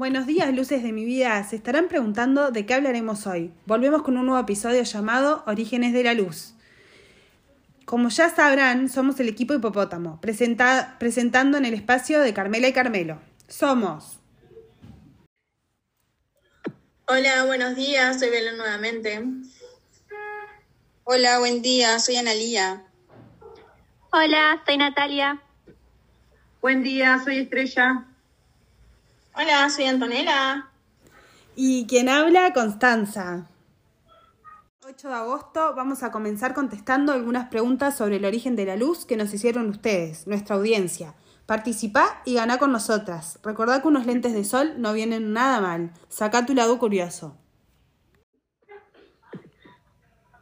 Buenos días, luces de mi vida. Se estarán preguntando de qué hablaremos hoy. Volvemos con un nuevo episodio llamado Orígenes de la Luz. Como ya sabrán, somos el equipo Hipopótamo, presentando en el espacio de Carmela y Carmelo. Somos. Hola, buenos días, soy Belén nuevamente. Hola, buen día, soy Analía. Hola, soy Natalia. Buen día, soy Estrella. Hola, soy Antonella. Y quien habla, Constanza. 8 de agosto vamos a comenzar contestando algunas preguntas sobre el origen de la luz que nos hicieron ustedes, nuestra audiencia. Participá y ganá con nosotras. Recordá que unos lentes de sol no vienen nada mal. Sacá tu lado curioso.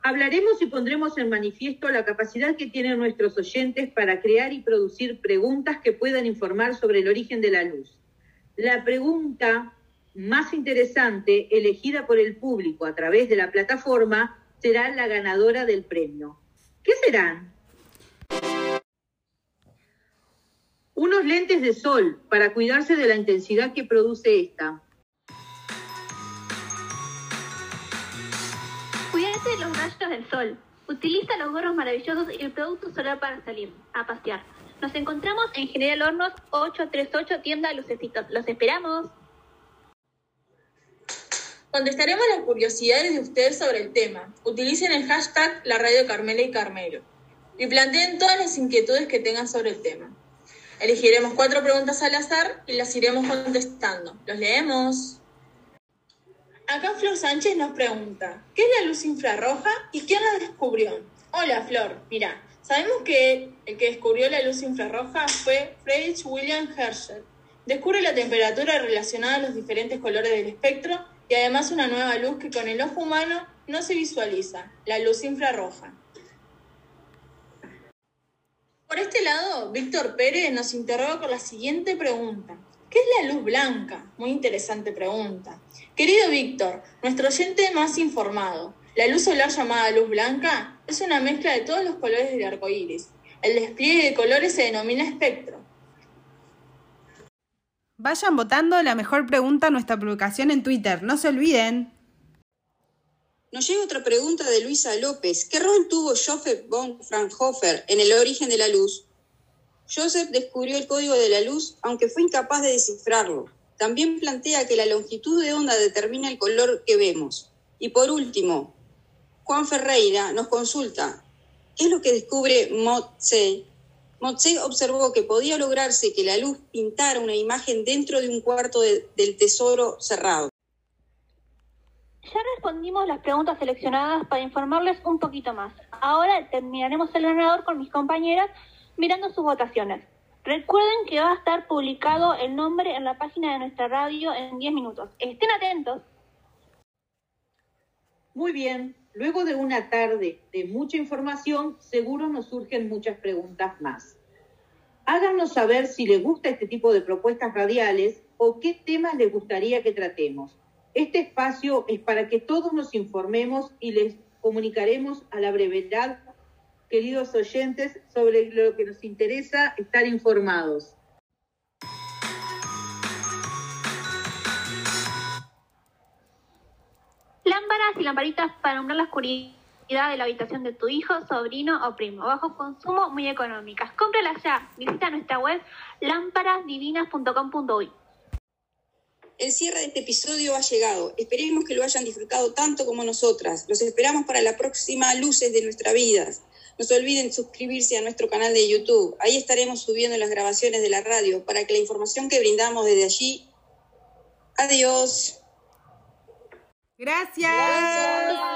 Hablaremos y pondremos en manifiesto la capacidad que tienen nuestros oyentes para crear y producir preguntas que puedan informar sobre el origen de la luz. La pregunta más interesante, elegida por el público a través de la plataforma, será la ganadora del premio. ¿Qué serán? Unos lentes de sol para cuidarse de la intensidad que produce esta. Cuídate de los rayos del sol. Utiliza los gorros maravillosos y el producto solar para salir a pasear. Nos encontramos en General Hornos 838 Tienda Lucecitos. Los esperamos. Contestaremos las curiosidades de ustedes sobre el tema. Utilicen el hashtag La Radio Carmela y Carmelo y planteen todas las inquietudes que tengan sobre el tema. Elegiremos cuatro preguntas al azar y las iremos contestando. ¿Los leemos? Acá Flor Sánchez nos pregunta, ¿qué es la luz infrarroja y quién la descubrió? Hola Flor, mira, sabemos que el que descubrió la luz infrarroja fue Friedrich William Herschel. Descubre la temperatura relacionada a los diferentes colores del espectro y además una nueva luz que con el ojo humano no se visualiza, la luz infrarroja. Por este lado, Víctor Pérez nos interroga con la siguiente pregunta. ¿Qué es la luz blanca? Muy interesante pregunta. Querido Víctor, nuestro oyente más informado, la luz solar llamada luz blanca es una mezcla de todos los colores del arco iris. El despliegue de colores se denomina espectro. Vayan votando la mejor pregunta a nuestra publicación en Twitter, no se olviden. Nos llega otra pregunta de Luisa López. ¿Qué rol tuvo Joseph von Fraunhofer en el origen de la luz? Joseph descubrió el código de la luz, aunque fue incapaz de descifrarlo. También plantea que la longitud de onda determina el color que vemos. Y por último, Juan Ferreira nos consulta, ¿qué es lo que descubre Motse? Motse observó que podía lograrse que la luz pintara una imagen dentro de un cuarto del tesoro cerrado. Ya respondimos las preguntas seleccionadas para informarles un poquito más. Ahora terminaremos el ganador con mis compañeras mirando sus votaciones. Recuerden que va a estar publicado el nombre en la página de nuestra radio en 10 minutos. Estén atentos. Muy bien, luego de una tarde de mucha información, seguro nos surgen muchas preguntas más. Háganos saber si les gusta este tipo de propuestas radiales o qué temas les gustaría que tratemos. Este espacio es para que todos nos informemos y les comunicaremos a la brevedad, queridos oyentes, sobre lo que nos interesa estar informados. Y lamparitas para alumbrar la oscuridad de la habitación de tu hijo, sobrino o primo. Bajo consumo, muy económicas. Cómpralas ya. Visita nuestra web lámparasdivinas.com.uy. El cierre de este episodio ha llegado. Esperemos que lo hayan disfrutado tanto como nosotras. Los esperamos para la próxima Luces de nuestra vida. No se olviden suscribirse a nuestro canal de YouTube. Ahí estaremos subiendo las grabaciones de la radio para que la información que brindamos desde allí. Adiós. Gracias.